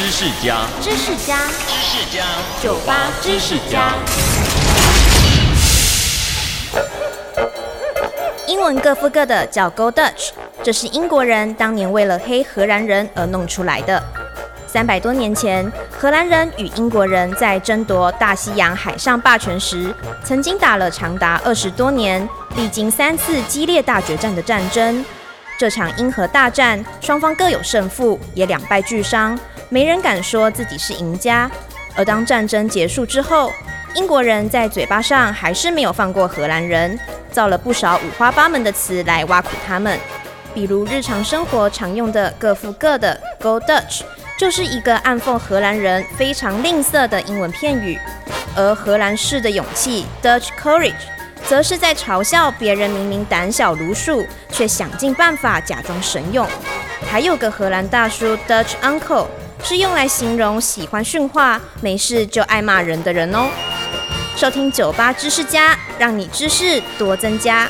知识家，知识家，知识家，酒吧知识家。英文各付各的叫 Go Dutch，这是英国人当年为了黑荷兰人而弄出来的。三百多年前，荷兰人与英国人在争夺大西洋海上霸权时，曾经打了长达二十多年、历经三次激烈大决战的战争。这场英荷大战，双方各有胜负，也两败俱伤，没人敢说自己是赢家。而当战争结束之后，英国人在嘴巴上还是没有放过荷兰人，造了不少五花八门的词来挖苦他们，比如日常生活常用的“各付各的 ”Go Dutch。就是一个暗讽荷兰人非常吝啬的英文片语，而荷兰式的勇气 （Dutch courage） 则是在嘲笑别人明明胆小如鼠，却想尽办法假装神勇。还有个荷兰大叔 （Dutch uncle） 是用来形容喜欢训话、没事就爱骂人的人哦。收听酒吧知识家，让你知识多增加。